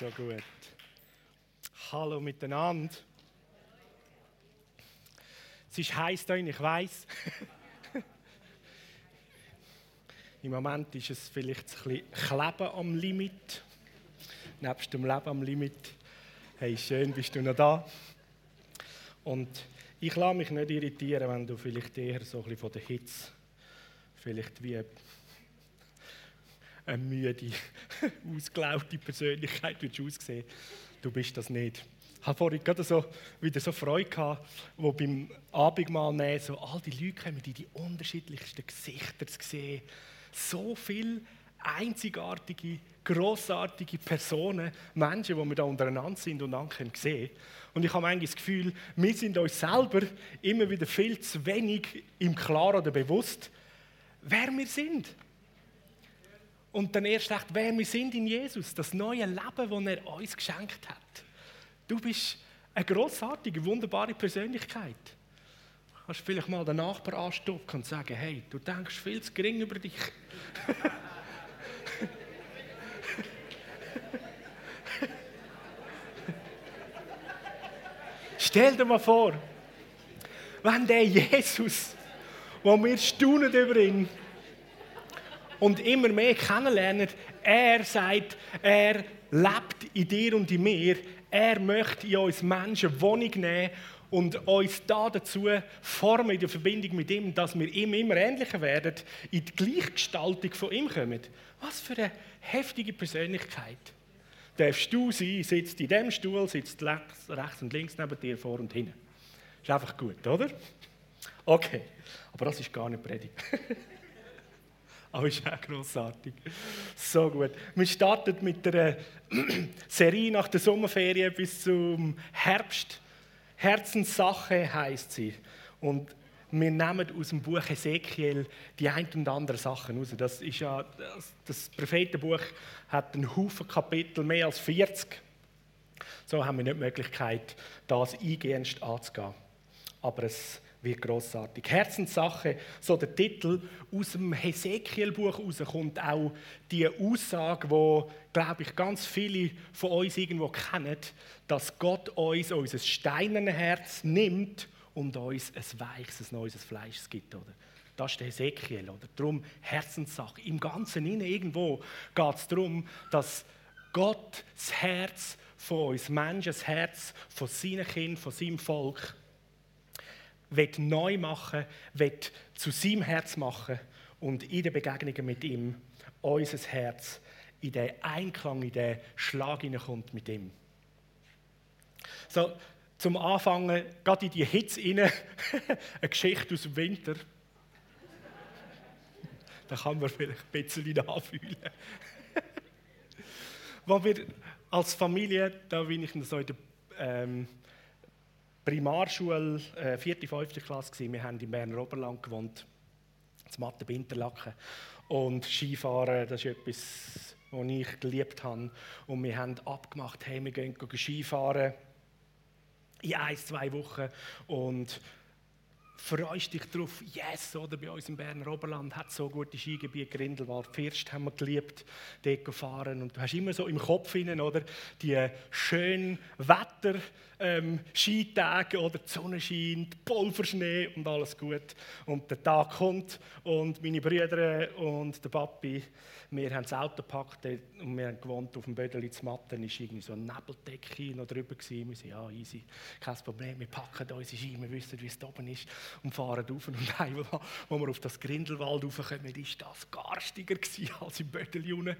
So gut. Hallo miteinander. Es ist heiß da, ich weiß. Im Moment ist es vielleicht ein bisschen Kleben am Limit. Nebst dem Leben am Limit. Hey, schön, bist du noch da. Und ich lasse mich nicht irritieren, wenn du vielleicht eher so ein bisschen von der Hitze, vielleicht wie eine müde, ausgelaugte Persönlichkeit aussehen Du bist das nicht. Ich habe vorhin gerade so, wieder so Freude gehabt, wo beim Abendmahl nehmen, so all die Leute kommen, die die unterschiedlichsten Gesichter zu sehen. So viele einzigartige, grossartige Personen, Menschen, die wir da untereinander sind und dann können sehen. Und ich habe eigentlich das Gefühl, wir sind uns selber immer wieder viel zu wenig im Klaren oder bewusst, wer wir sind. Und dann erst recht, wer wir sind in Jesus, das neue Leben, das er uns geschenkt hat. Du bist eine grossartige, wunderbare Persönlichkeit. Du kannst vielleicht mal den Nachbar anstocken und sagen, hey, du denkst viel zu gering über dich. Stell dir mal vor, wenn der Jesus, wo wir staunen über ihn, und immer mehr kennenlernen, er sagt, er lebt in dir und in mir. Er möchte in uns Menschen Wohnung nehmen und uns da dazu formen in der Verbindung mit ihm, dass wir ihm immer ähnlicher werden, in die Gleichgestaltung von ihm kommen. Was für eine heftige Persönlichkeit. Darfst du sein, sitzt in dem Stuhl, sitzt rechts und links neben dir, vor und hinten. Ist einfach gut, oder? Okay, aber das ist gar nicht Predigt. Aber ist auch grossartig. So gut. Wir starten mit der Serie nach der Sommerferien bis zum Herbst. Herzenssache heißt sie. Und wir nehmen aus dem Buch Ezekiel die ein und andere Sachen raus. Das ist ja, das, das Prophetenbuch hat einen Haufen Kapitel, mehr als 40. So haben wir nicht die Möglichkeit, das eingehend anzugehen. Aber es wie großartig. Herzenssache, so der Titel aus dem Hesekiel-Buch kommt auch die Aussage, wo glaube ich ganz viele von uns irgendwo kennen, dass Gott uns unser steinernes Herz nimmt und uns ein weiches, ein neues Fleisch gibt, oder? Das ist der Hesekiel, oder? Darum Herzenssache. Im Ganzen innen irgendwo geht es darum, dass Gott das Herz von uns Menschen, das Herz von seinen Kindern, von seinem Volk will neu machen, will zu seinem Herz machen und in den Begegnungen mit ihm unser Herz in den Einklang, in den Schlag hineinkommt mit ihm. So, zum Anfangen, gerade in die Hitze rein, eine Geschichte aus dem Winter. da kann man vielleicht ein bisschen nachfühlen. Wo wir als Familie, da bin ich so in der ähm, Primarschule, äh, vierte, fünfte Klasse gewesen. Wir haben im Berner Oberland gewohnt, zum Mathe Interlaken. Und Skifahren, das ist etwas, was ich geliebt habe. Und wir haben abgemacht, hey, wir gehen Skifahren in ein, zwei Wochen. Und freust dich darauf, yes, oder bei uns im Berner Oberland hat so gute Skigebiete, Grindelwald, First haben wir geliebt, dort fahren und du hast immer so im Kopf hinein, oder, die schönen Wetter, ähm, Skitage, oder die Sonne scheint, Pulverschnee und alles gut und der Tag kommt und meine Brüder und der Papi wir haben das Auto gepackt und wir haben gewohnt auf dem Bödeli zu Matten. War irgendwie so eine Nebeldecke drüber. Gewesen. Wir sind ja easy, kein Problem. Wir packen unsere Ski, wir wissen, wie es oben ist und fahren rauf. Und einmal, wo wir auf das Grindelwald raufkommen, ist das garstiger als im Bödeli unten.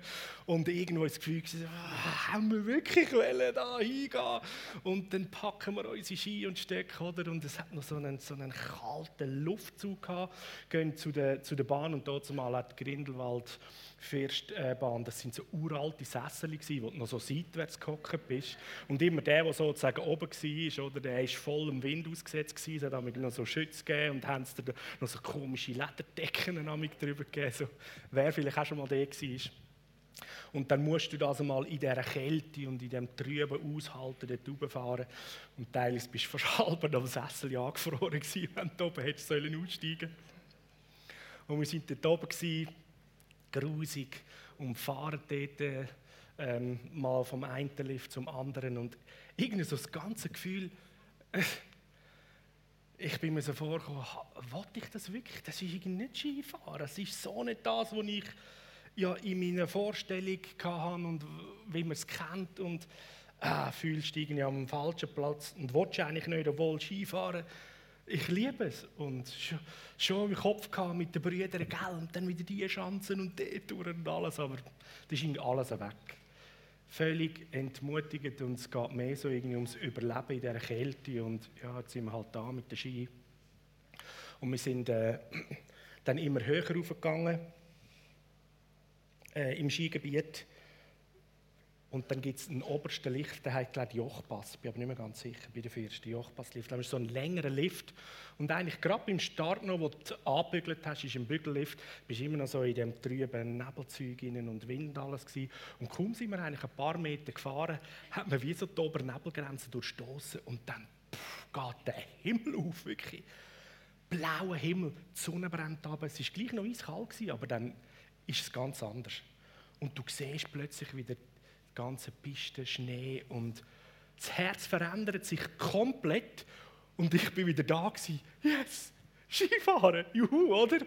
Und irgendwo das Gefühl, ah, haben wir wirklich wollen, da hingehen? Und dann packen wir unsere Ski und Stöcke, oder? Und es hat noch so einen, so einen kalten Luftzug gehabt. Gehen zu der, zu der Bahn und dort mal hat Grindelwald Firstbahn, das sind so uralte Sessel, wo du noch so seitwärts gehockt bist. Und immer der, der sozusagen oben war, oder, der war voll im Wind ausgesetzt. Es hat noch so Schütze gegeben und haben da noch so komische Lederdecken drüber gegeben. So, wer vielleicht auch schon mal der war. Und dann musst du das einmal in dieser Kälte und in diesem Trüben aushalten, dort rauffahren. Und teilweise bist du fast halb am Sessel angefroren gewesen, wenn du oben hättest aussteigen sollen. Und wir waren dort oben, grusig und fahren dort ähm, mal vom einen Lift zum anderen und irgendwie so das ganze Gefühl, äh, ich bin mir so vorgekommen, wollte ich das wirklich? Das ist irgendwie nicht Skifahren. Das ist so nicht das, was ich ja in meiner Vorstellung hatte und wie man es kennt und ah, fühlst dich irgendwie am falschen Platz und willst eigentlich nicht, obwohl Skifahren ich liebe es. Und schon, im Kopf gehabt mit den Brüdern, gell, und dann wieder die Chancen und dort und alles, aber das ist alles weg. Völlig entmutigend und es geht mehr so irgendwie ums Überleben in dieser Kälte und ja, jetzt sind wir halt da mit der Ski. Und wir sind äh, dann immer höher raufgegangen äh, im Skigebiet und dann gibt es einen obersten Lift, der heißt, glaube Jochpass. Ich bin aber nicht mehr ganz sicher, bei der ersten Jochpass-Lift. Das ist so ein längerer Lift. Und eigentlich gerade beim Start noch, wo du angebügelt hast, ist im Bügellift, bist du immer noch so in dem trüben Nebelzeug und Wind alles gewesen. Und kaum sind wir eigentlich ein paar Meter gefahren, hat man wie so die Obernebelgrenze durchstoßen und dann pff, geht der Himmel auf, wirklich. Blauer Himmel, die Sonne brennt ab. Es war gleich noch eiskalt, aber dann ist es ganz anders. Und du siehst plötzlich wieder ganze Piste, Schnee und das Herz verändert sich komplett und ich bin wieder da gewesen. Yes, Skifahren, juhu, oder?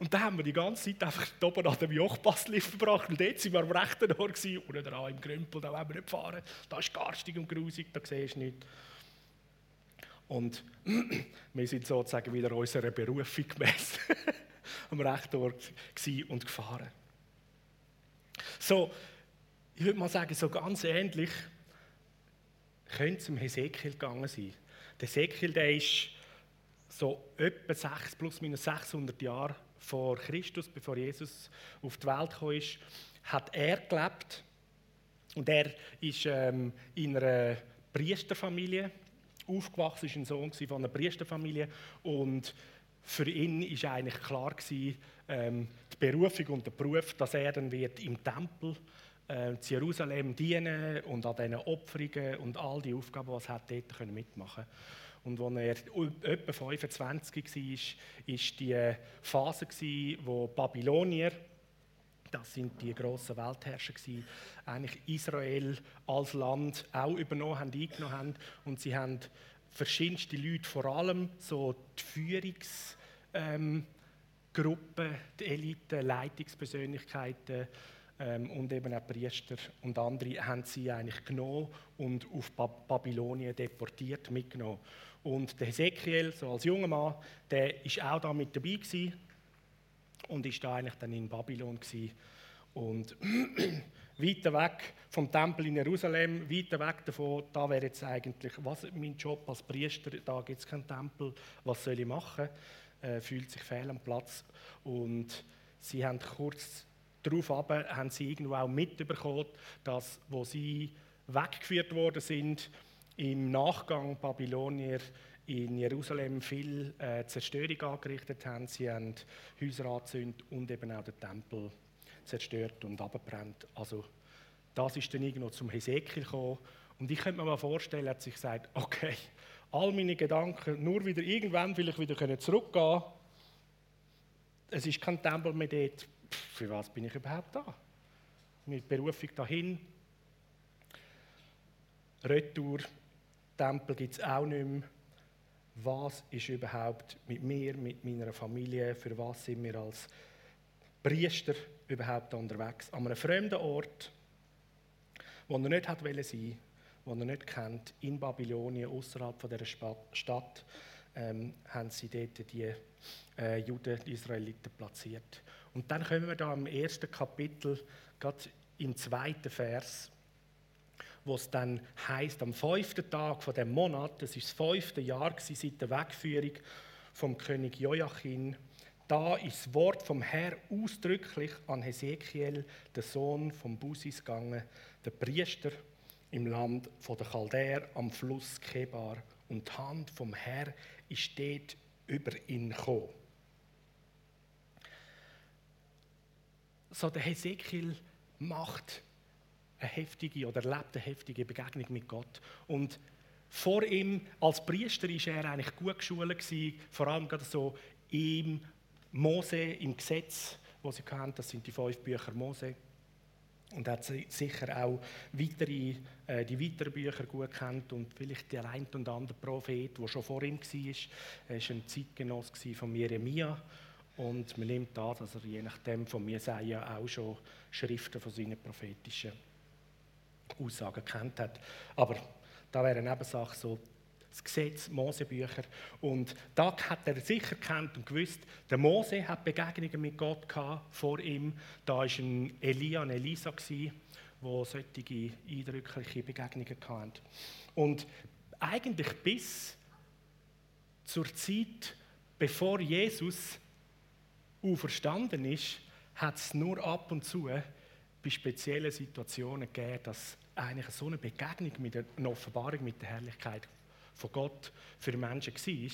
Und dann haben wir die ganze Zeit einfach oben an dem Jochpasslift verbracht und dort waren wir am rechten Ohr gewesen, unten dran im Grümpel, da wollen wir nicht fahren. Da ist garstig und grusig, da siehst du nichts. Und wir sind sozusagen wieder unserer Berufung gemäß am rechten Ohr und gefahren. So, ich würde mal sagen, so ganz ähnlich könnte es um Hesekiel gegangen sein. Der Hesekiel, der ist so etwa 6, plus minus 600 Jahre vor Christus, bevor Jesus auf die Welt gekommen ist, hat er gelebt. Und er ist ähm, in einer Priesterfamilie aufgewachsen, ist ein Sohn von einer Priesterfamilie. Und für ihn war eigentlich klar gewesen, ähm, die Berufung und der Beruf, dass er dann wird im Tempel äh, Jerusalem dienen und an diesen Opferungen und all die Aufgaben, die er dort mitmachen Und als er etwa 25 war, war die Phase, wo Babylonier, das sind die grossen Weltherrscher, eigentlich Israel als Land auch übernommen haben, eingenommen haben. Und sie haben verschiedenste Leute, vor allem so die Führungsgruppen, ähm, die Elite, Leitungspersönlichkeiten, und eben auch Priester und andere haben sie eigentlich genommen und auf Babylonien deportiert mitgenommen. Und der Hesekiel, so als junger Mann, der ist auch da mit dabei gewesen und ist da eigentlich dann in Babylon gewesen. Und weiter weg vom Tempel in Jerusalem, weiter weg davon, da wäre jetzt eigentlich, was mein Job als Priester, da gibt es keinen Tempel, was soll ich machen? Äh, fühlt sich fehl am Platz. Und sie haben kurz darauf haben sie irgendwo auch mitbekommen, dass, wo sie weggeführt worden sind, im Nachgang Babylonier in Jerusalem viel äh, Zerstörung angerichtet haben. Sie haben Häuser angezündet und eben auch den Tempel zerstört und abgebrannt. Also das ist dann irgendwo zum Hesekiel gekommen. Und ich könnte mir mal vorstellen, hat sich gesagt, okay, all meine Gedanken nur wieder irgendwann vielleicht wieder zurückgehen können. Es ist kein Tempel mehr dort für was bin ich überhaupt da? Mit Berufung dahin. Retour, Tempel gibt es auch nicht mehr. Was ist überhaupt mit mir, mit meiner Familie, für was sind wir als Priester überhaupt unterwegs? An einem fremden Ort, wo er nicht hat sein wo er nicht kennt, in Babylonien, außerhalb dieser Stadt, ähm, haben sie dort die äh, Juden, die Israeliten platziert. Und dann kommen wir da im ersten Kapitel, gerade im zweiten Vers, wo es dann heißt, am fünften Tag von dem Monat, das ist das fünfte Jahr seit der Wegführung vom König Joachim, da ist das Wort vom Herr ausdrücklich an Hesekiel, den Sohn von Busis, gegangen, der Priester im Land von der Chaldäer am Fluss Kebar. Und die Hand vom Herr ist dort über ihn gekommen. so der Hesekiel macht eine heftige oder erlebt eine heftige Begegnung mit Gott. Und vor ihm als Priester war er eigentlich gut geschult gewesen, vor allem gerade so im Mose, im Gesetz, wo sie hatten, das sind die fünf Bücher Mose. Und hat sicher auch weitere, äh, die weiteren Bücher gut kennt und vielleicht der ein und andere Prophet, der schon vor ihm war. Er war ein Zeitgenoss von Jeremia und man nimmt an, dass er je nachdem von Jesaja auch schon Schriften von seinen prophetischen Aussagen kennt hat. Aber da wäre eine Nebensache so das Gesetz, Mosebücher. Und da hat er sicher kennt und gewusst, der Mose hat Begegnungen mit Gott gehabt, vor ihm. Da war ein Elia und Elisa, die solche eindrückliche Begegnungen hatten. Und eigentlich bis zur Zeit, bevor Jesus auferstanden ist, hat es nur ab und zu bei speziellen Situationen gegeben, dass eigentlich so eine Begegnung mit einer Offenbarung mit der Herrlichkeit von Gott für Menschen war.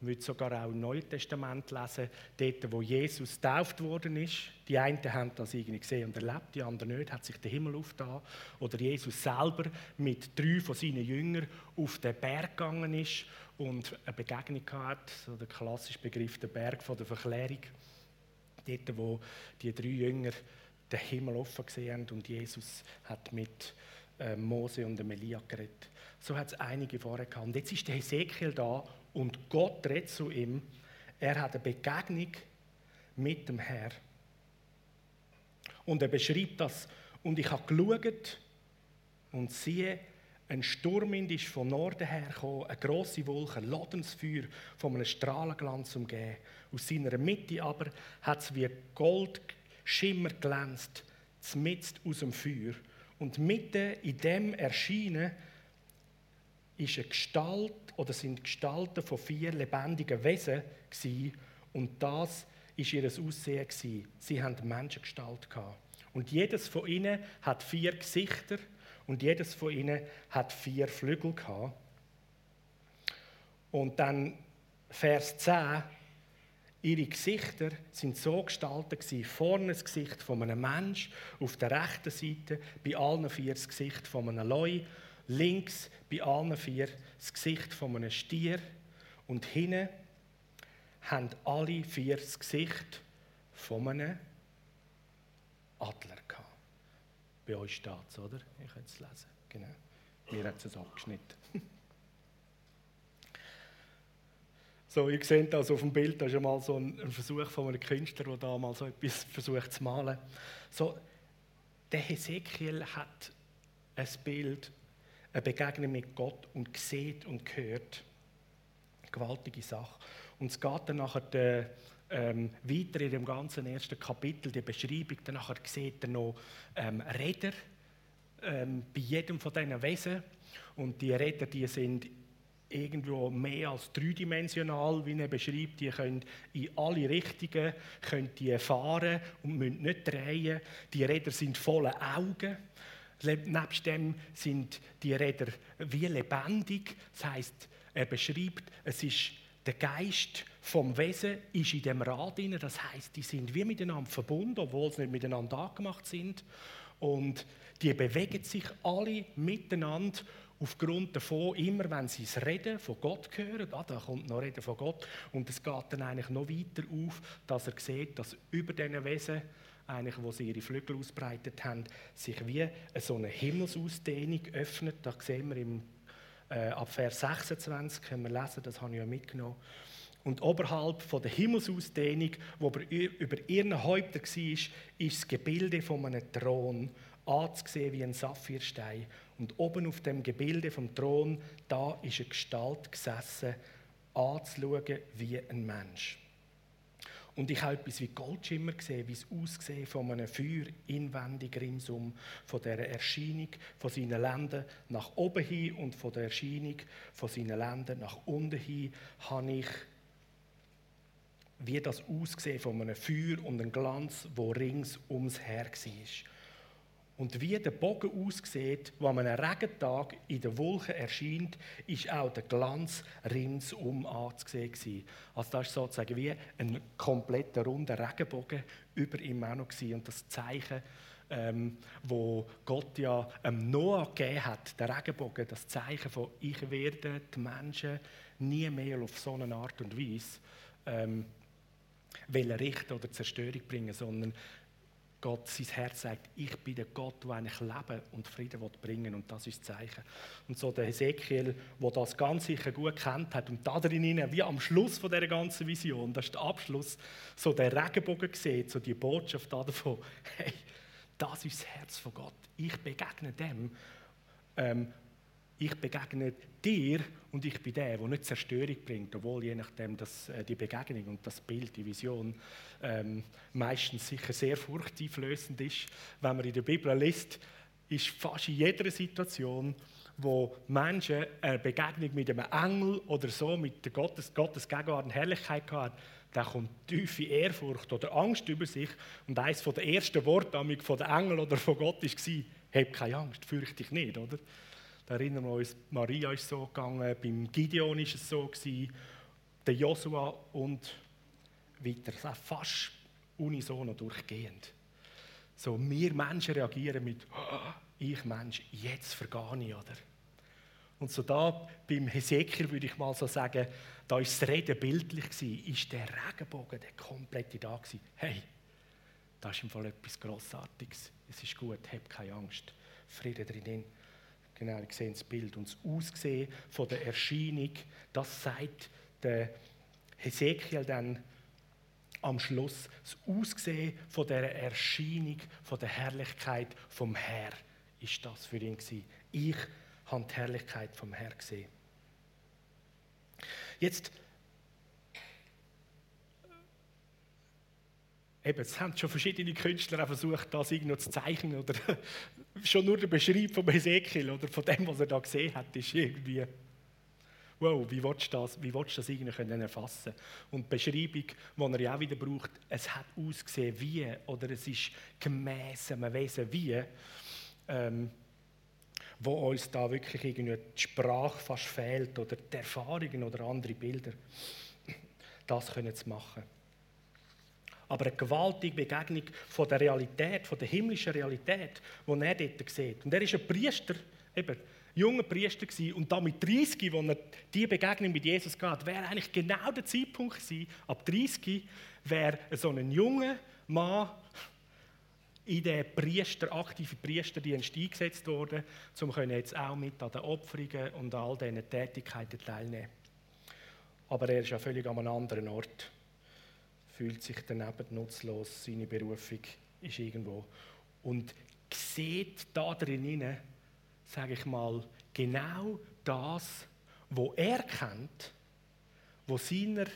Man würde sogar auch im Neuen Testament lesen, dort, wo Jesus getauft worden ist. Die einen haben das irgendwie gesehen und erlebt, die anderen nicht, hat sich der Himmel aufgetan. Oder Jesus selber mit drei von seinen Jüngern auf den Berg gegangen ist und eine Begegnung hatte, so der klassische Begriff, der Berg von der Verklärung. Dort, wo die drei Jünger den Himmel offen gesehen haben und Jesus hat mit äh, Mose und Elia geredet. So hat es einige vorher gehabt. Jetzt ist der Hesekiel da und Gott redet zu ihm. Er hat eine Begegnung mit dem Herrn. Und er beschreibt das. Und ich habe geschaut und siehe, ein Sturmwind ist von Norden her gekommen, eine grosse Wolke, ein Ladensfeuer von einem Strahlenglanz umgeben. Aus seiner Mitte aber hat es wie Gold Schimmer glänzt, mitten aus dem Feuer. Und mitten in dem Erscheinen ist eine Gestalt oder sind Gestalten von vier lebendigen Wesen gewesen, und das ist ihr Aussehen gewesen. Sie haben Menschengestalt gehabt. Und jedes von ihnen hat vier Gesichter und jedes von ihnen hat vier Flügel gehabt. Und dann Vers 10 Ihre Gesichter sind so gestaltet. Vorne das Gesicht von einem Mensch, auf der rechten Seite bei allen vier das Gesicht von einem Leu, links bei allen vier das Gesicht von einem Stier und hinten haben alle vier das Gesicht von einem Adler gehabt. Bei euch steht es, oder? Ich kann es lesen. Genau. Mir hat es abgeschnitten. So, ihr seht das auf dem Bild, das ist mal so ein, Versuch von einem Künstler, der da mal so etwas versucht zu malen. So, der Hesekiel hat ein Bild, eine Begegnung mit Gott und sieht und hört. Eine gewaltige Sache. Und es geht dann nachher der, ähm, weiter in dem ganzen ersten Kapitel, die Beschreibung, dann nachher sieht er noch ähm, Räder ähm, bei jedem von diesen Wesen. Und die Räder, die sind irgendwo mehr als dreidimensional, wie er beschreibt. Die können in alle Richtungen können die fahren und müssen nicht drehen. Die Räder sind voller Augen. Nebst dem sind die Räder wie lebendig. Das heißt, er beschreibt, es ist der Geist vom Wesen ist in dem Rad drin. Das heißt, die sind wie miteinander verbunden, obwohl sie nicht miteinander angemacht sind. Und die bewegen sich alle miteinander aufgrund davon, immer wenn sie das Reden von Gott hören, ah, da kommt noch Reden von Gott, und es geht dann eigentlich noch weiter auf, dass er sieht, dass über diesen Wesen, eigentlich, wo sie ihre Flügel ausbreitet haben, sich wie so eine Himmelsausdehnung öffnet. Da sehen wir im, äh, ab Vers 26, können wir lesen, das habe ich ja mitgenommen. Und oberhalb von der Himmelsausdehnung, wo über ihren Häuptern war, ist das Gebilde von einem Thron anzusehen wie ein Saphirstein. Und oben auf dem Gebilde vom Thron, da ist eine Gestalt gesessen, anzuschauen wie ein Mensch. Und ich habe etwas wie Goldschimmer gesehen, wie es aussieht von einem Feuer inwendig ringsum, von der Erscheinung von seinen Ländern nach oben hin und von der Erscheinung von seinen Ländern nach unten hin, habe ich wie das aussehen von einem Feuer und einem Glanz, wo rings ums Her war. Und wie der Bogen aussieht, wo an einem Regentag in der Wolke erscheint, ist auch der Glanz ringsum anzusehen. Also das ist sozusagen wie ein kompletter runder Regenbogen über ihm auch. Und das Zeichen, ähm, wo Gott ja ähm, Noah gegeben hat, der Regenbogen, das Zeichen von ich werde die Menschen nie mehr auf so eine Art und Weise ähm, richten oder Zerstörung bringen, sondern Gott sein Herz sagt, ich bin der Gott, der eigentlich Leben und Frieden bringen will. Und das ist das Zeichen. Und so der Ezekiel, der das ganz sicher gut kennt hat und da drin, wie am Schluss von dieser ganzen Vision, das ist der Abschluss, so der Regenbogen sieht, so die Botschaft davon, hey, das ist das Herz von Gott. Ich begegne dem, ähm, ich begegne dir und ich bin der, der nicht Zerstörung bringt, obwohl je nachdem dass, äh, die Begegnung und das Bild, die Vision ähm, meistens sicher sehr furchteinflößend ist. Wenn man in der Bibel liest, ist fast in jeder Situation, wo Menschen eine Begegnung mit einem Engel oder so, mit der Gottes, Gottes Gegenwart und Herrlichkeit haben, dann kommt tiefe Ehrfurcht oder Angst über sich. Und eines der ersten Worte von den Engel oder von Gott war, hab keine Angst, fürchte dich nicht, oder? Da erinnern wir uns, Maria ist so gegangen, beim Gideon ist es so gewesen, der Josua und weiter. Das ist fast unisono durchgehend. So, wir Menschen reagieren mit, oh, ich Mensch, jetzt vergehe ich, oder? Und so da beim Hesekiel würde ich mal so sagen, da ist das Reden bildlich gewesen, ist der Regenbogen der komplette da gewesen. Hey, das ist im Fall etwas Grossartiges. Es ist gut, hab keine Angst. Friede drinnen. Genau, ich sehe das Bild. Und das Aussehen von der Erscheinung, das sagt der Hesekiel dann am Schluss. Das Aussehen von der Erscheinung, von der Herrlichkeit vom Herr ist das für ihn gewesen. Ich habe die Herrlichkeit vom Herr gesehen. Jetzt Eben, es haben schon verschiedene Künstler versucht, das irgendwie zu zeichnen. Oder schon nur der Beschreib von Ezekiel oder von dem, was er da gesehen hat, ist irgendwie, wow, wie willst du das, wie willst du das können erfassen? Und die Beschreibung, die er ja auch wieder braucht, es hat ausgesehen wie, oder es ist gemäß einem Wesen wie, ähm, wo uns da wirklich irgendwie die Sprache fast fehlt oder die Erfahrungen oder andere Bilder, das können zu machen aber eine gewaltige Begegnung von der Realität, von der himmlischen Realität, die er dort sieht. Und er ist ein Priester, eben, junger Priester gewesen, und da mit 30, wo er diese Begegnung mit Jesus hat, wäre eigentlich genau der Zeitpunkt gewesen, ab 30 wäre so ein junger Mann in den Priester, aktiven Priesterdienst eingesetzt worden, um jetzt auch mit an den Opferungen und all diesen Tätigkeiten teilnehmen. Aber er ist ja völlig an einem anderen Ort fühlt sich daneben nutzlos, seine Berufung ist irgendwo. Und sieht da drin, sage ich mal, genau das, wo er kennt, wo seiner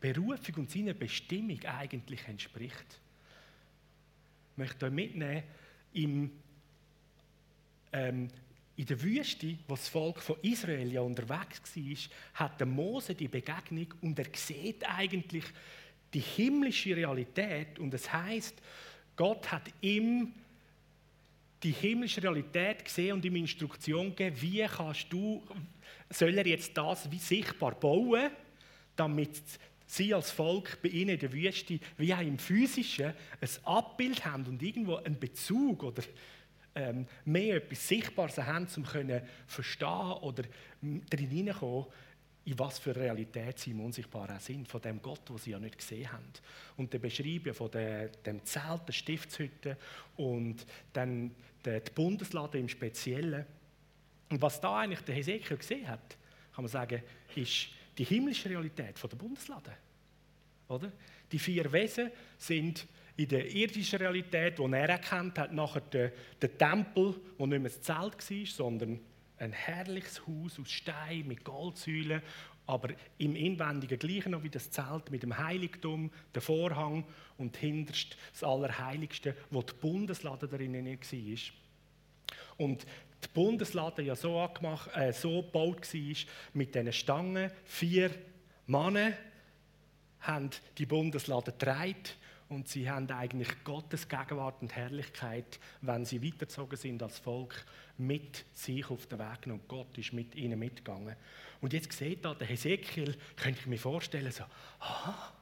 Berufung und seiner Bestimmung eigentlich entspricht. Ich möchte euch mitnehmen, im, ähm, in der Wüste, wo das Volk von Israel ja unterwegs war, hat der Mose die Begegnung und er sieht eigentlich, die himmlische Realität und es heißt, Gott hat ihm die himmlische Realität gesehen und ihm Instruktion gegeben, wie kannst du, soll er jetzt das wie sichtbar bauen, damit sie als Volk bei ihnen in der Wüste wie auch im Physischen ein Abbild haben und irgendwo einen Bezug oder ähm, mehr etwas Sichtbares haben, um können verstehen oder drin hineinkommen, in was für Realität sie im Unsichtbaren sind, von dem Gott, wo sie ja nicht gesehen haben. Und der Beschreiben von der, dem Zelt, der Stiftshütte und dann der, die Bundeslade im Speziellen. Und was da eigentlich der Hesekiel gesehen hat, kann man sagen, ist die himmlische Realität von der Bundeslade. Oder? Die vier Wesen sind in der irdischen Realität, die er erkannt hat, nachher der, der Tempel, wo nicht mehr das Zelt war, sondern ein herrliches Haus aus Stein mit Goldsäulen, aber im Inwendigen gleich noch wie das Zelt mit dem Heiligtum, der Vorhang und hinterst das Allerheiligste, wo die Bundeslade drinnen war. Und die Bundeslade ja so, angemacht, äh, so gebaut war, mit diesen Stangen, vier Männer haben die Bundeslade getragen und sie haben eigentlich Gottes Gegenwart und Herrlichkeit, wenn sie weitergezogen sind als Volk, mit sich auf den Weg genommen. Gott ist mit ihnen mitgegangen. Und jetzt sieht da der Hesekiel, könnte ich mir vorstellen, so, ah,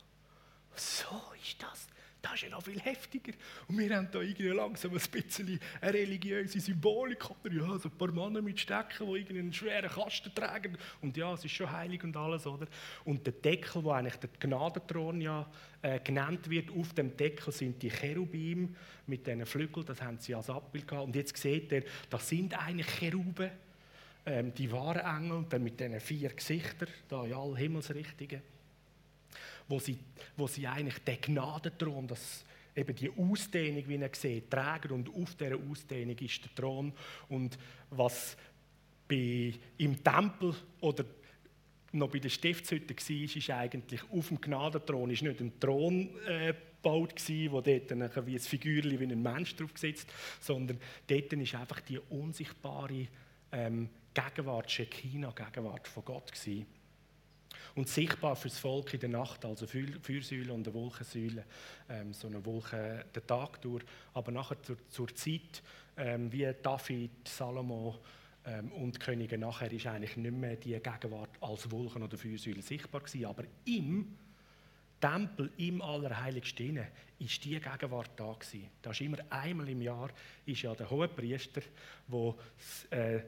so ist das. Das ist ja noch viel heftiger. Und wir haben da irgendwie langsam ein bisschen eine religiöse Symbolik. Oder ja, so ein paar Männer mit Stecken, die einen schweren Kasten tragen. Und ja, es ist schon heilig und alles, oder? Und der Deckel, wo eigentlich der Gnadenthron ja äh, genannt wird, auf dem Deckel sind die Cherubim mit diesen Flügeln, das haben sie als Abbild gehabt. Und jetzt seht ihr, das sind eigentlich Cheruben, ähm, die wahren Engel, dann mit diesen vier Gesichtern, da in all Himmelsrichtungen wo sie, wo sie eigentlich den Gnadenthron, das, eben die Ausdehnung, wie ihr seht, tragen und auf dieser Ausdehnung ist der Thron. Und was bei, im Tempel oder noch bei der Stiftshütte war, ist eigentlich auf dem Gnadenthron ist nicht ein Thron äh, gebaut wo dort ein, wie ein Figürchen wie ein Mensch drauf sitzt, sondern dort ist einfach die unsichtbare ähm, Gegenwart, Shekinah, Gegenwart von Gott gewesen und sichtbar fürs Volk in der Nacht, also Feuersäule und eine Wolkensäule, ähm, so eine Wolke den Tag durch, aber nachher zur, zur Zeit, ähm, wie David, Salomo ähm, und Könige nachher, ist eigentlich nicht mehr die Gegenwart als Wolken oder Feuersäule sichtbar gewesen, aber im Tempel, im Allerheiligsten, ist die Gegenwart da gewesen. Da ist immer einmal im Jahr ist ja der Hohepriester, der äh,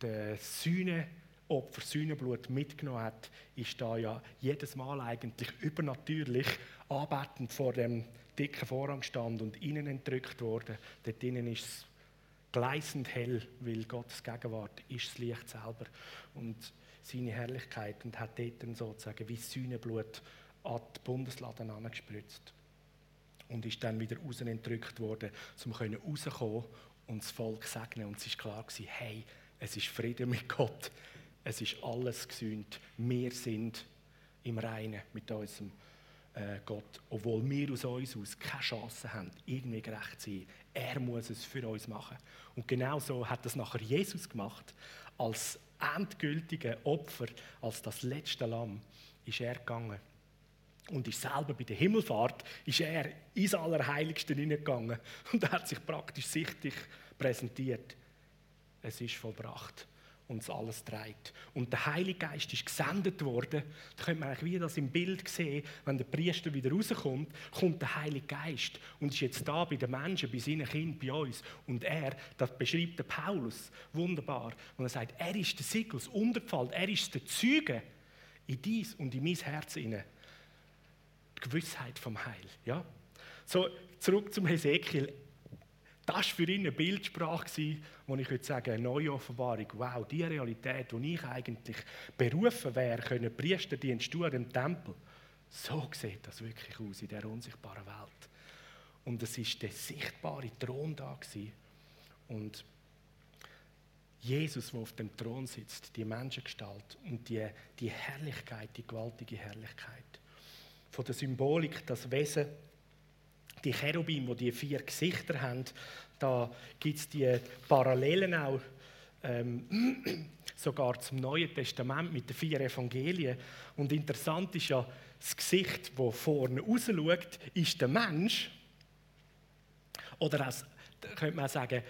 die Sühne Opfer Sühneblut mitgenommen hat, ist da ja jedes Mal eigentlich übernatürlich anbetend vor dem dicken Vorhang stand und innen entrückt worden. Dort innen ist es gleißend hell, weil Gottes Gegenwart ist das Licht selber und seine Herrlichkeit und hat dort dann sozusagen wie Sühneblut an die Bundesladen angespritzt und ist dann wieder raus entrückt worden, um rauszukommen und das Volk segnen. Und es war klar, hey, es ist Frieden mit Gott es ist alles gesühnt. Wir sind im Reinen mit unserem äh, Gott, obwohl wir aus uns aus keine Chance haben, irgendwie gerecht zu sein. Er muss es für uns machen. Und genau so hat das nachher Jesus gemacht. Als endgültige Opfer, als das letzte Lamm, ist er gegangen. Und ist selber bei der Himmelfahrt ist er ins Allerheiligste hineingegangen und er hat sich praktisch sichtlich präsentiert. Es ist vollbracht uns alles trägt. Und der Heilige Geist ist gesendet worden. Da könnte man eigentlich wie das im Bild sehen, wenn der Priester wieder rauskommt, kommt der Heilige Geist und ist jetzt da bei den Menschen, bei seinen Kindern, bei uns. Und er, das beschreibt der Paulus wunderbar. Und er sagt, er ist der Siegel, das Unterpfand, er ist der Zeuge in dies und in mein Herz inne. Die Gewissheit vom Heil. Ja? So, zurück zum Hesekiel. Das war für ihn eine Bildsprache, wo ich würde sagen, eine neue Offenbarung. Wow, die Realität, wo ich eigentlich berufen wäre, können Priesterdienst tun im Tempel. So sieht das wirklich aus in dieser unsichtbaren Welt. Und es ist der sichtbare Thron da gewesen. Und Jesus, der auf dem Thron sitzt, die Menschengestalt und die, die Herrlichkeit, die gewaltige Herrlichkeit. Von der Symbolik, das Wesen, die Cherubim, die die vier Gesichter haben, da gibt es die Parallelen auch ähm, sogar zum Neuen Testament mit den vier Evangelien. Und interessant ist ja, das Gesicht, das vorne raus schaut, ist der Mensch. Oder auch, könnte man sagen,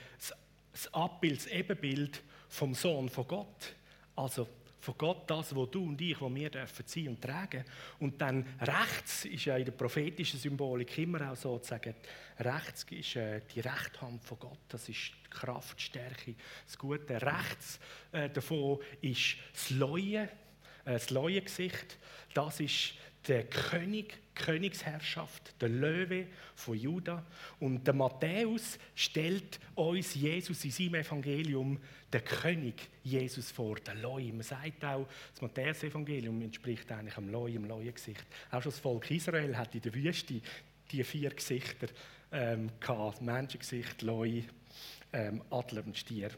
das Abbild, das Ebenbild vom Sohn von Gott. Also von Gott das, was du und ich, was wir dürfen sein und tragen. Und dann rechts ist ja in der prophetischen Symbolik immer auch so zu sagen, rechts ist äh, die Rechthand von Gott, das ist die Kraft, die Stärke, das Gute. Rechts äh, davon ist das Leuen, äh, das Leuengesicht, das ist der König, Königsherrschaft, der Löwe von Juda. Und der Matthäus stellt uns Jesus in seinem Evangelium den König Jesus vor, der Leu. Man sagt auch, das Matthäus-Evangelium entspricht eigentlich am Leu, im Leuengesicht. Auch schon das Volk Israel hat in der Wüste die vier Gesichter ähm, gehabt: Menschengesicht, Leu, ähm, Adler und Stier.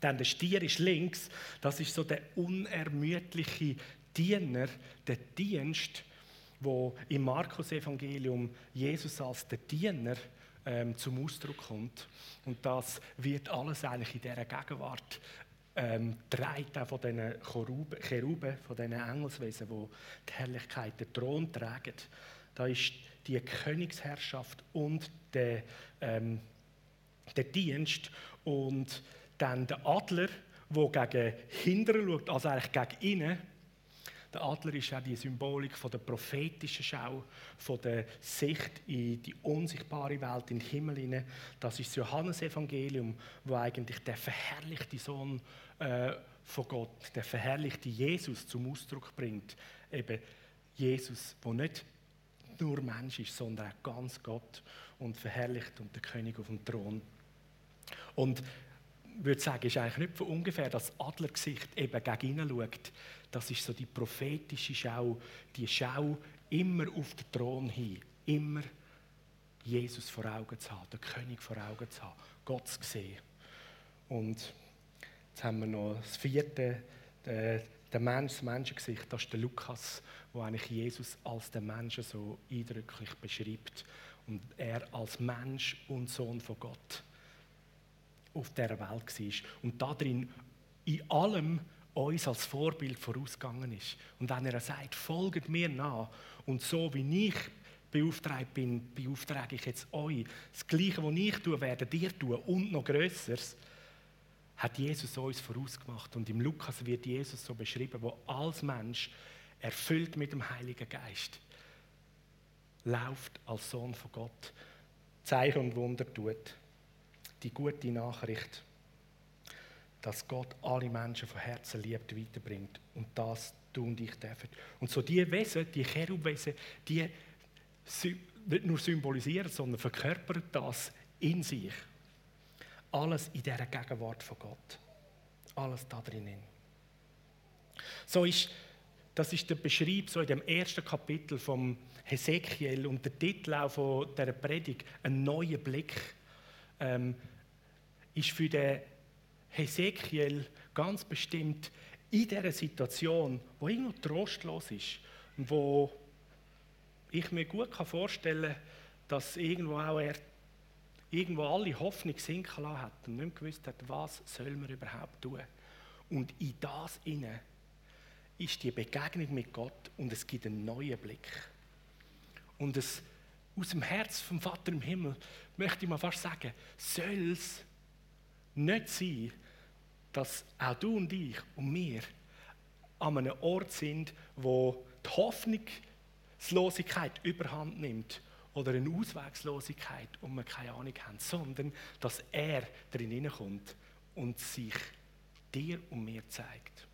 Dann der Stier ist links, das ist so der unermüdliche Diener, der Dienst, wo im Markus-Evangelium Jesus als der Diener ähm, zum Ausdruck kommt. Und das wird alles eigentlich in dieser Gegenwart ähm, trägt auch von diesen Cheruben, von diesen Engelswesen, die die Herrlichkeit, den Thron tragen. Da ist die Königsherrschaft und der, ähm, der Dienst und dann der Adler, der gegen hinten schaut, also eigentlich gegen innen Der Adler ist auch die Symbolik von der prophetischen Schau, von der Sicht in die unsichtbare Welt, in den Himmel hinein. Das ist das Johannesevangelium, wo eigentlich der verherrlichte Sohn äh, von Gott, der verherrlichte Jesus zum Ausdruck bringt. Eben Jesus, der nicht nur Mensch ist, sondern auch ganz Gott und verherrlicht und der König auf dem Thron. Und würde sagen, ist eigentlich nicht von ungefähr das Adlergesicht eben gegen ihn schaut. Das ist so die prophetische Schau, die Schau immer auf den Thron hin, immer Jesus vor Augen zu haben, den König vor Augen zu haben, Gott zu sehen. Und jetzt haben wir noch das vierte, der, der Mensch, das Menschengesicht, das ist der Lukas, wo eigentlich Jesus als den Menschen so eindrücklich beschreibt und er als Mensch und Sohn von Gott auf der Welt war und darin in allem uns als Vorbild vorausgegangen ist. Und wenn er sagt, folgt mir nach und so wie ich beauftragt bin, beauftrage ich jetzt euch. Das Gleiche, was ich tue, werde dir tun und noch Größeres, hat Jesus uns vorausgemacht. Und im Lukas wird Jesus so beschrieben, wo als Mensch erfüllt mit dem Heiligen Geist läuft als Sohn von Gott, Zeichen und Wunder tut die gute Nachricht, dass Gott alle Menschen von Herzen liebt, weiterbringt. Und das tun dich dürfen. Und so die Wesen, die Cherubwesen, die nicht nur symbolisieren, sondern verkörpern das in sich. Alles in dieser Gegenwart von Gott. Alles da drinnen. So ist, das ist der Beschreib so in dem ersten Kapitel vom Hesekiel und der Titel auch von dieser Predigt, ein neuer Blick. Ähm, ist für den Hesekiel ganz bestimmt in dieser Situation, wo irgendwo trostlos ist, wo ich mir gut vorstellen kann, dass irgendwo auch er irgendwo alle Hoffnung sinken lassen hat und nicht gewusst hat, was soll man überhaupt tun. Und in das inne ist die Begegnung mit Gott und es gibt einen neuen Blick. Und es aus dem Herz vom Vater im Himmel möchte ich mal fast sagen, soll es nicht sein, dass auch du und ich und wir an einem Ort sind, wo die Hoffnungslosigkeit überhand nimmt oder eine Auswegslosigkeit und wir keine Ahnung haben, sondern dass er drin hineinkommt und sich dir und mir zeigt.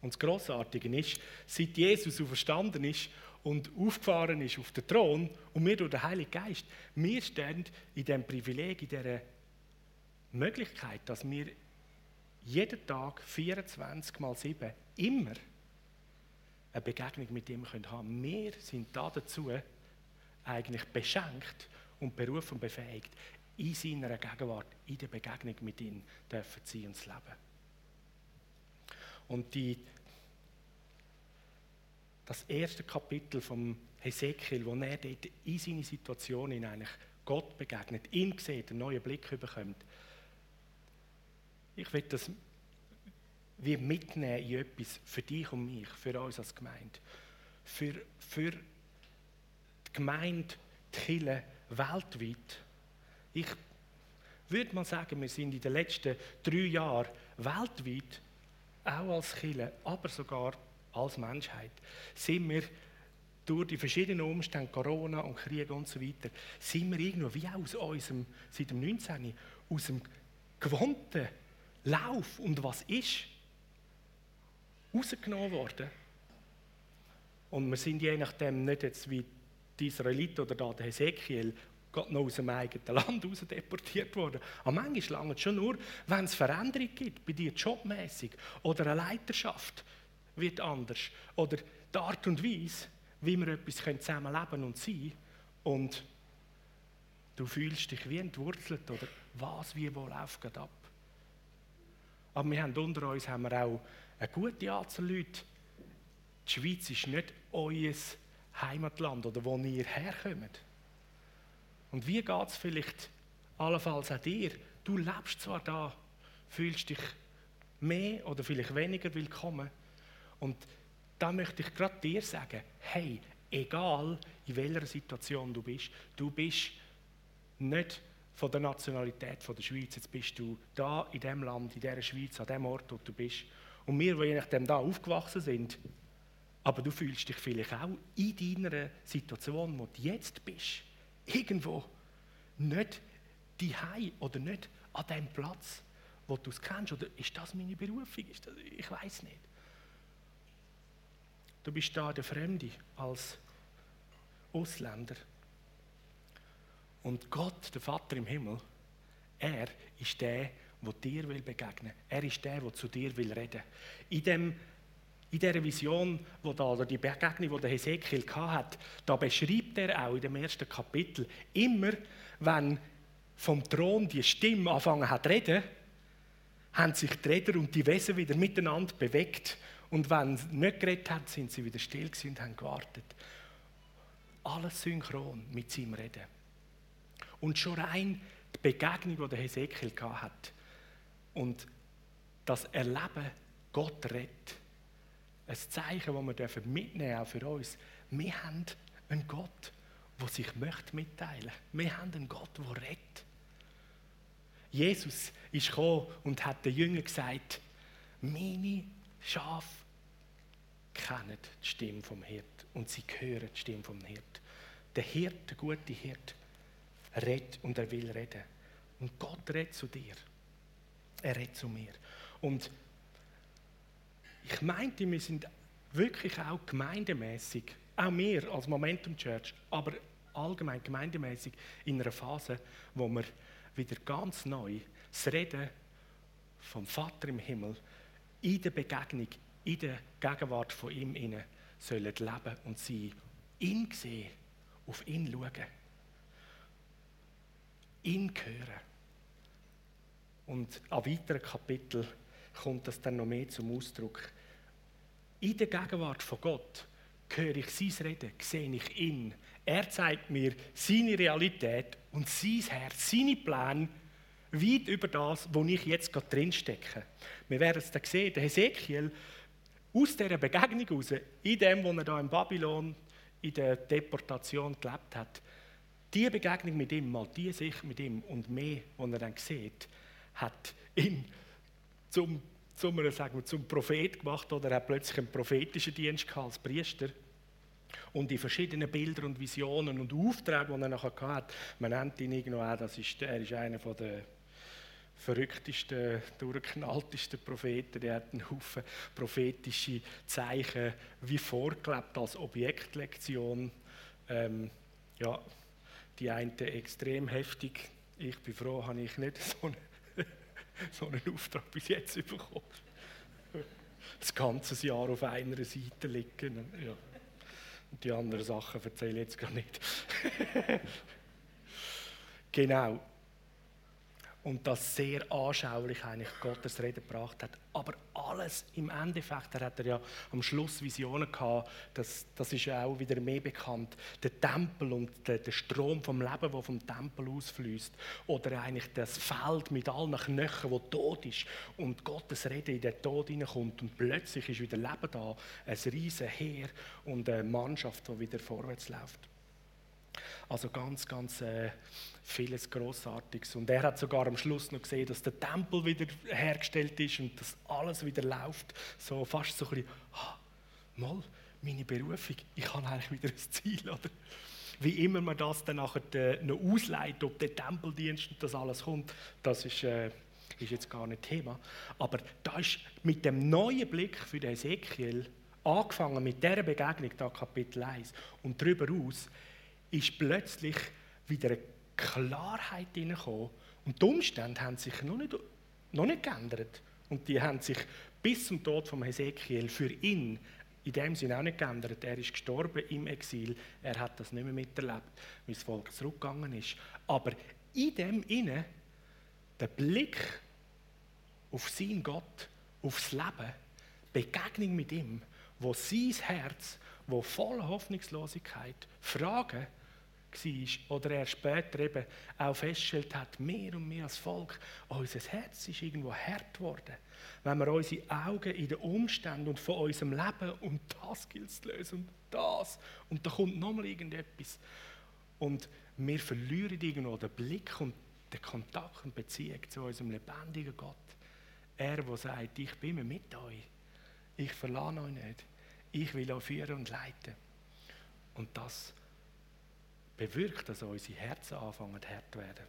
Und das Grossartige ist, seit Jesus auferstanden ist und aufgefahren ist auf den Thron und wir durch den Heiligen Geist, wir stehen in dem Privileg, in dieser Möglichkeit, dass wir jeden Tag 24 mal 7 immer eine Begegnung mit ihm haben können. Wir sind da dazu eigentlich beschenkt und berufen und befähigt, in seiner Gegenwart, in der Begegnung mit ihm dürfen sie uns leben. Und die, das erste Kapitel vom Hesekiel, wo er dort in seine Situation in eigentlich Gott begegnet, ihn sieht, einen neuen Blick bekommt, ich will das wie mitnehmen in etwas für dich und mich, für uns als Gemeinde. Für, für die Gemeinde, die Kirche weltweit. Ich würde mal sagen, wir sind in den letzten drei Jahren weltweit, auch als Kirche, aber sogar als Menschheit, sind wir durch die verschiedenen Umstände, Corona und Krieg und so weiter, sind wir irgendwo wie aus unserem, seit dem 19. aus dem gewohnten Lauf und was ist rausgenommen worden. Und wir sind je nachdem nicht jetzt wie die Israeliten oder da der Hesekiel Gott noch aus dem eigenen Land raus deportiert worden. Aber manchmal lange schon nur, wenn es Veränderung gibt, bei dir jobmäßig oder eine Leiterschaft wird anders oder die Art und Weise, wie wir etwas zusammenleben und sein und du fühlst dich wie entwurzelt oder was, wie, wo läuft gerade ab. Aber wir haben unter uns haben wir auch eine gute Anzahl Leute. Die Schweiz ist nicht euer Heimatland oder wo ihr herkommt. Und wie geht es vielleicht allenfalls auch dir? Du lebst zwar da, fühlst dich mehr oder vielleicht weniger willkommen. Und da möchte ich gerade dir sagen, hey, egal in welcher Situation du bist, du bist nicht von der Nationalität von der Schweiz. Jetzt bist du da in dem Land, in dieser Schweiz, an dem Ort, wo du bist. Und wir, die je nachdem da aufgewachsen sind, Aber du fühlst dich vielleicht auch in deiner Situation, wo du jetzt bist, irgendwo nicht die oder nicht an dem Platz, wo du es kennst. Oder ist das meine Berufung? Das, ich weiß nicht. Du bist da der Fremde als Ausländer. Und Gott, der Vater im Himmel, er ist der, der dir will begegnen. Er ist der, der zu dir will reden. In dem in dieser Vision, wo da, oder die Begegnung, die der Hesekiel hat, da beschreibt er auch in dem ersten Kapitel, immer wenn vom Thron die Stimme angefangen hat zu reden, haben sich die Räder und die Wesen wieder miteinander bewegt. Und wenn sie nicht geredet hat, sind sie wieder still und haben gewartet. Alles synchron mit seinem Reden. Und schon rein die Begegnung, die der Hesekiel hat und das Erleben, Gott rettet, ein Zeichen, das wir mitnehmen dürfen, auch für uns. Wir haben einen Gott, der sich mitteilen möchte. Wir haben einen Gott, der rettet. Jesus ist gekommen und hat den Jüngern gesagt, meine Schafe kennen die Stimme vom Hirt und sie hören die Stimme vom Hirt. Der Hirt, der gute Hirt, redet und er will reden. Und Gott redet zu dir. Er redet zu mir. Und ich meinte, wir sind wirklich auch gemeindemäßig, auch wir als Momentum Church, aber allgemein gemeindemäßig in einer Phase, wo wir wieder ganz neu das Reden vom Vater im Himmel in der Begegnung, in der Gegenwart von ihm inne sollen leben und sie ihn sehen, auf ihn schauen, ihn hören. Und an weiteren Kapiteln kommt das dann noch mehr zum Ausdruck. In der Gegenwart von Gott höre ich sein Reden, sehe ich ihn. Er zeigt mir seine Realität und sein Herz, seine Pläne, weit über das, wo ich jetzt gerade drin stecke. Wir werden es dann sehen, der Hesekiel, aus dieser Begegnung heraus, in dem, wo er da in Babylon in der Deportation gelebt hat, die Begegnung mit ihm, mal die Sicht mit ihm und mehr, was er dann sieht, hat ihn zum, zum, sagen wir, zum Prophet gemacht oder er hat plötzlich einen prophetischen Dienst gehabt als Priester. Und die verschiedenen Bilder und Visionen und Aufträge, die er nachher hatte, man nennt ihn irgendwo auch, das ist, er ist einer der verrücktesten, durchgeknalltesten Propheten. Der hat einen Haufen prophetische Zeichen wie vorgelebt als Objektlektion. Ähm, ja, die eine extrem heftig. Ich bin froh, habe ich nicht so einen so einen Auftrag bis jetzt bekommen. Das ganze Jahr auf einer Seite liegen. Ja. Und die anderen Sachen erzähle ich jetzt gar nicht. genau und das sehr anschaulich eigentlich Gottes Rede gebracht hat. Aber alles im Endeffekt, er hat er ja am Schluss Visionen gehabt, das, das ist ja auch wieder mehr bekannt, der Tempel und der, der Strom vom Leben, der vom Tempel ausfließt, oder eigentlich das Feld mit allen Knöcheln, wo tot ist und Gottes Rede in den Tod hineinkommt und plötzlich ist wieder Leben da, ein riesen Heer und eine Mannschaft, die wieder vorwärts läuft. Also ganz, ganz äh, vieles Großartiges. Und er hat sogar am Schluss noch gesehen, dass der Tempel wieder hergestellt ist und dass alles wieder läuft. So fast so ein bisschen, ah, mal, meine Berufung, ich habe eigentlich wieder ein Ziel, oder? Wie immer man das dann nachher äh, noch ausleitet, ob der Tempeldienst und das alles kommt, das ist, äh, ist jetzt gar nicht Thema. Aber da ist mit dem neuen Blick für den Ezekiel angefangen mit dieser Begegnung, da Kapitel 1, und darüber aus, ist plötzlich wieder eine Klarheit hineingekommen. Und die Umstände haben sich noch nicht, noch nicht geändert. Und die haben sich bis zum Tod von Hesekiel für ihn in dem Sinne auch nicht geändert. Er ist gestorben im Exil. Er hat das nicht mehr miterlebt, wie das Volk zurückgegangen ist. Aber in dem Inne der Blick auf seinen Gott, aufs Leben, Begegnung mit ihm, wo sein Herz, wo voller Hoffnungslosigkeit Fragen war oder er später eben auch festgestellt hat, mehr und mehr als Volk, unser Herz ist irgendwo hart geworden. Wenn wir unsere Augen in den Umständen und von unserem Leben und das gilt zu lösen und das und da kommt nochmal irgendetwas und wir verlieren irgendwo den Blick und den Kontakt und Beziehung zu unserem lebendigen Gott. Er, der sagt, ich bin mit euch, ich verlasse euch nicht, ich will euch führen und leiten. Und das bewirkt, dass unsere Herzen anfangen hart werden.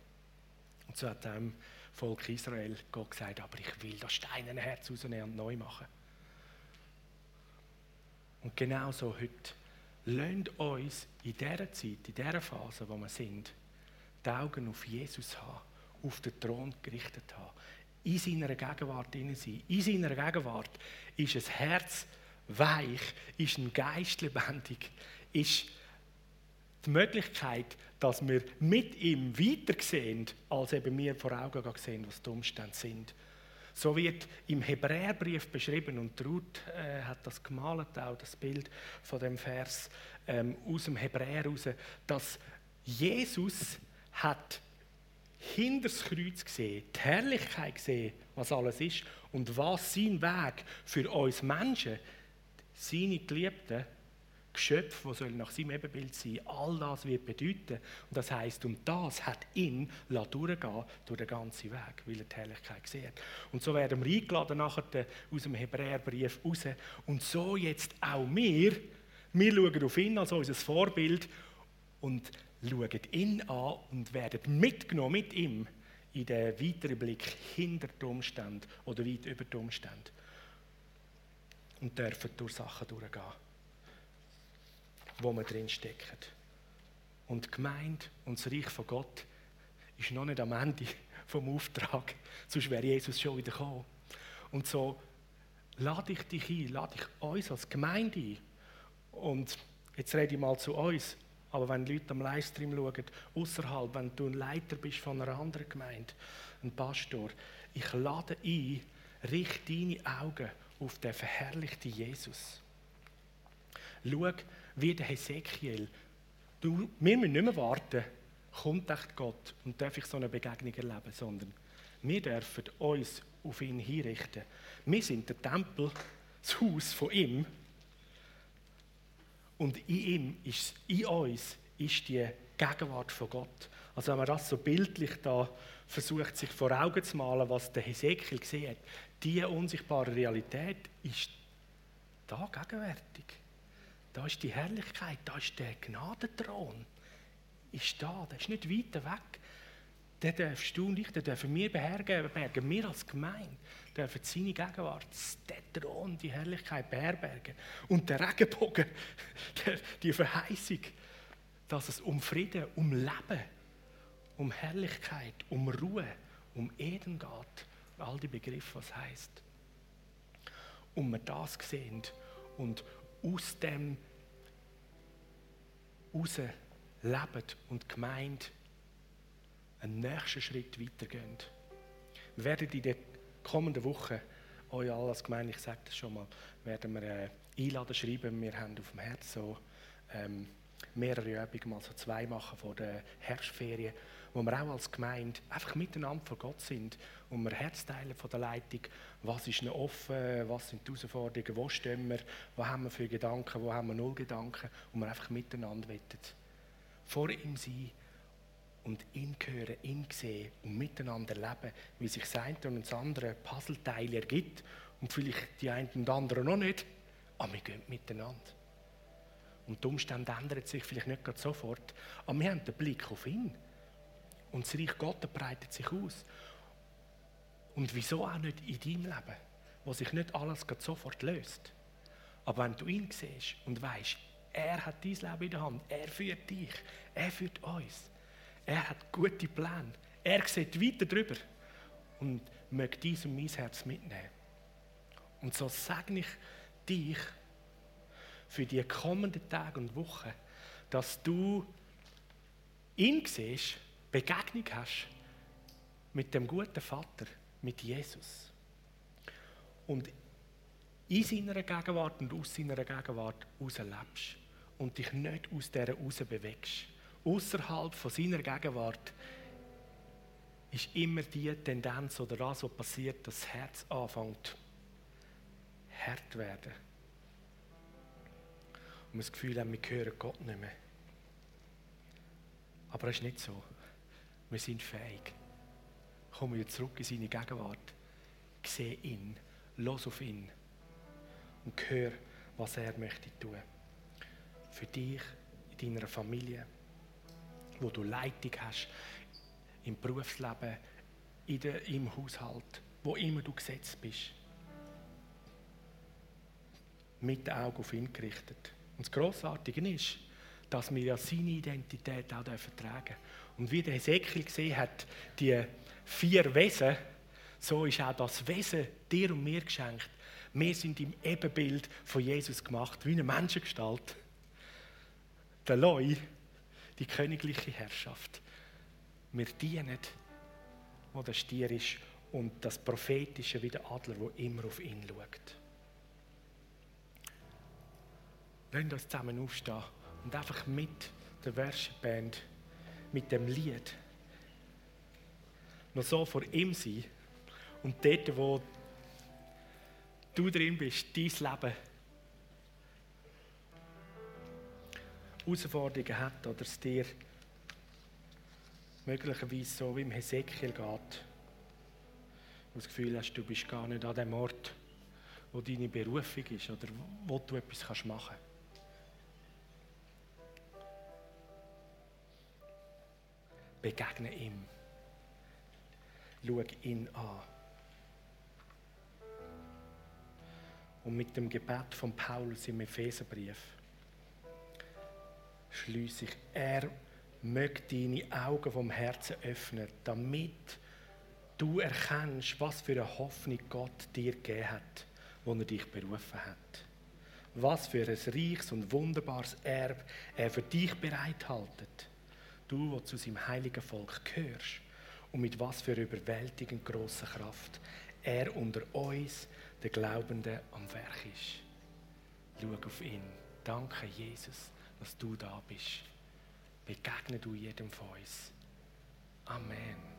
Und so hat dem Volk Israel Gott gesagt, aber ich will das steinerne Herz rausnehmen und neu machen. Und genau so heute. Lasst uns in dieser Zeit, in dieser Phase, wo wir sind, die Augen auf Jesus haben, auf den Thron gerichtet haben, in seiner Gegenwart sein. In seiner Gegenwart ist ein Herz weich, ist ein Geist lebendig, ist die Möglichkeit, dass wir mit ihm weiter sehen, als eben wir vor Augen sehen, was die Umstände sind. So wird im Hebräerbrief beschrieben, und Ruth äh, hat das gemalt, auch das Bild von dem Vers ähm, aus dem Hebräer heraus, dass Jesus hat hinter das Kreuz gesehen, die Herrlichkeit gesehen, was alles ist und was sein Weg für uns Menschen, seine Geliebten, Geschöpf, das nach seinem Ebenbild sein, all das wird bedeuten. Und das heißt, um das hat ihn durchgehen durch den ganzen Weg, weil er die Herrlichkeit sieht. Und so werden wir eingeladen nachher aus dem Hebräerbrief raus. Und so jetzt auch wir, wir schauen auf ihn als unser Vorbild und schauen ihn an und werden mitgenommen mit ihm in den weiteren Blick hinter die Umstände oder weit über die Umstände. Und dürfen durch Sachen durchgehen wo wir drin stecken. Und die Gemeinde und das Reich von Gott ist noch nicht am Ende vom Auftrag, sonst wäre Jesus schon wieder gekommen. Und so lade ich dich ein, lade ich uns als Gemeinde ein. Und jetzt rede ich mal zu uns, aber wenn Leute am Livestream schauen, außerhalb, wenn du ein Leiter bist von einer anderen Gemeinde, ein Pastor, ich lade ein, richte deine Augen auf den verherrlichten Jesus. Schau, wie der Hesekiel. Du, wir müssen nicht mehr warten, kommt echt Gott und darf ich so eine Begegnung erleben, sondern wir dürfen uns auf ihn hinrichten. Wir sind der Tempel, das Haus von ihm. Und in ihm, ist, in uns, ist die Gegenwart von Gott. Also wenn man das so bildlich da versucht, sich vor Augen zu malen, was der Hesekiel gesehen hat, diese unsichtbare Realität ist da gegenwärtig. Da ist die Herrlichkeit, da ist der Gnadenthron. Ist da, der ist nicht weit weg. Den darfst du und ich, den dürfen wir beherbergen, wir als Gemeinde dürfen seine Gegenwart, den Thron, die Herrlichkeit beherbergen. Und der Regenbogen, der, die Verheißung, dass es um Frieden, um Leben, um Herrlichkeit, um Ruhe, um Eden geht. All die Begriffe, was heißt. Und wir das sehen und aus dem raus leben und gemeint einen nächsten Schritt weitergehen. Wir werden in den kommenden Wochen euch alle als Gemeinde, ich sage das schon mal, werden wir äh, einladen, schreiben. Wir haben auf dem Herz so ähm, mehrere Übungen, mal so zwei machen vor der Herbstferien, wo wir auch als Gemeinde einfach miteinander vor Gott sind und wir Herz teilen von der Leitung, was ist noch offen, was sind die Herausforderungen, wo stehen wir, was haben wir für Gedanken, wo haben wir null Gedanken? Und wir einfach miteinander wettet. Vor ihm sein und ihn hören, ihn sehen und miteinander leben, wie sich das eine und das andere Puzzleteil ergibt. Und vielleicht die einen und anderen noch nicht, aber wir gehen miteinander. Und die Umstände ändern sich vielleicht nicht gerade sofort, aber wir haben den Blick auf ihn. Und das Reich Gottes breitet sich aus. Und wieso auch nicht in deinem Leben, wo sich nicht alles sofort löst. Aber wenn du ihn siehst und weißt, er hat dein Leben in der Hand, er führt dich, er führt uns, er hat gute Pläne, er sieht weiter drüber und möchte dies und mein Herz mitnehmen. Und so segne ich dich für die kommenden Tage und Wochen, dass du ihn siehst Begegnung hast mit dem guten Vater, mit Jesus. Und in seiner Gegenwart und aus seiner Gegenwart herauslebst und dich nicht aus dieser raus bewegst. Außerhalb von seiner Gegenwart ist immer die Tendenz oder das, was passiert, dass das Herz anfängt hart werden. Wir das Gefühl haben, wir hören Gott nicht mehr. Aber es ist nicht so. Wir sind fähig. Kommen wir zurück in seine Gegenwart. Sehe ihn, los auf ihn und hör, was er möchte tun. Für dich, in deiner Familie, wo du Leitung hast, im Berufsleben, in der, im Haushalt, wo immer du gesetzt bist. Mit den Augen auf ihn gerichtet. Und das Grossartige ist, dass wir ja seine Identität auch tragen dürfen. Und wie der Hesekiel gesehen hat, die vier Wesen, so ist auch das Wesen dir und mir geschenkt. Wir sind im Ebenbild von Jesus gemacht, wie eine Menschengestalt. Der Loi, die königliche Herrschaft. Wir dienen, wo der Stier ist, und das Prophetische wie der Adler, wo immer auf ihn schaut. Lasst uns zusammen aufstehen und einfach mit der Worship-Band, mit dem Lied, noch so vor ihm sein und dort, wo du drin bist, dein Leben Herausforderungen hat oder es dir möglicherweise so wie im Hesekiel geht, wo das Gefühl hast, du bist gar nicht an dem Ort, wo deine Berufung ist oder wo du etwas machen kannst. Begegne ihm. Schau ihn an. Und mit dem Gebet von Paulus im Epheserbrief schließe ich, er möge deine Augen vom Herzen öffnen, damit du erkennst, was für eine Hoffnung Gott dir gegeben hat, wo er dich berufen hat. Was für ein reiches und wunderbares Erb er für dich bereithaltet. Du, wo zu seinem heiligen Volk gehörst. Und mit was für überwältigend großer Kraft er unter uns, der Glaubenden, am Werk ist. Schau auf ihn. Danke, Jesus, dass du da bist. Begegne du jedem von uns. Amen.